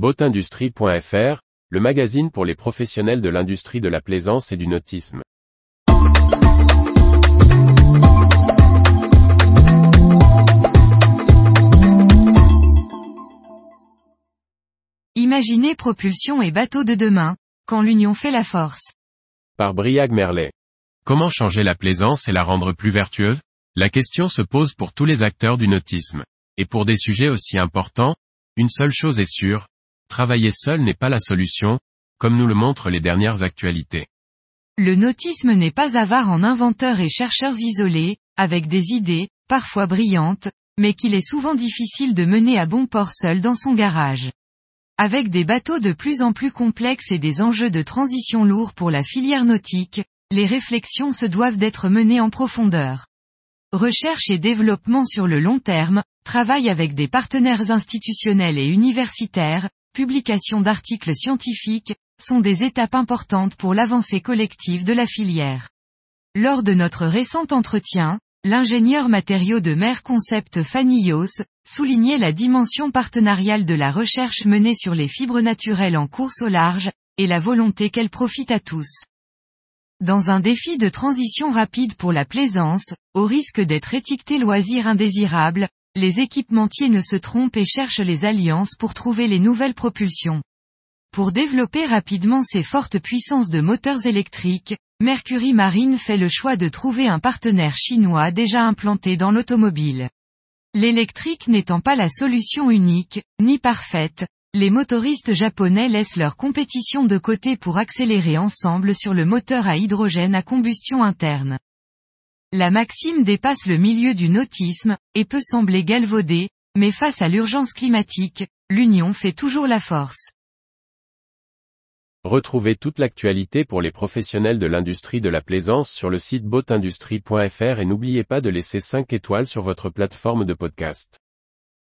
Boatindustrie.fr, le magazine pour les professionnels de l'industrie de la plaisance et du nautisme. Imaginez propulsion et bateau de demain, quand l'union fait la force. Par Briag Merlet. Comment changer la plaisance et la rendre plus vertueuse? La question se pose pour tous les acteurs du nautisme. Et pour des sujets aussi importants, une seule chose est sûre, travailler seul n'est pas la solution, comme nous le montrent les dernières actualités. Le nautisme n'est pas avare en inventeurs et chercheurs isolés, avec des idées, parfois brillantes, mais qu'il est souvent difficile de mener à bon port seul dans son garage. Avec des bateaux de plus en plus complexes et des enjeux de transition lourds pour la filière nautique, les réflexions se doivent d'être menées en profondeur. Recherche et développement sur le long terme, travail avec des partenaires institutionnels et universitaires, publication d'articles scientifiques, sont des étapes importantes pour l'avancée collective de la filière. Lors de notre récent entretien, L'ingénieur matériaux de mer Concept Fanillos, soulignait la dimension partenariale de la recherche menée sur les fibres naturelles en course au large, et la volonté qu'elle profite à tous. Dans un défi de transition rapide pour la plaisance, au risque d'être étiqueté loisir indésirable, les équipementiers ne se trompent et cherchent les alliances pour trouver les nouvelles propulsions. Pour développer rapidement ces fortes puissances de moteurs électriques, Mercury Marine fait le choix de trouver un partenaire chinois déjà implanté dans l'automobile. L'électrique n'étant pas la solution unique, ni parfaite, les motoristes japonais laissent leur compétition de côté pour accélérer ensemble sur le moteur à hydrogène à combustion interne. La maxime dépasse le milieu du nautisme, et peut sembler galvaudée, mais face à l'urgence climatique, l'union fait toujours la force. Retrouvez toute l'actualité pour les professionnels de l'industrie de la plaisance sur le site boatindustrie.fr et n'oubliez pas de laisser 5 étoiles sur votre plateforme de podcast.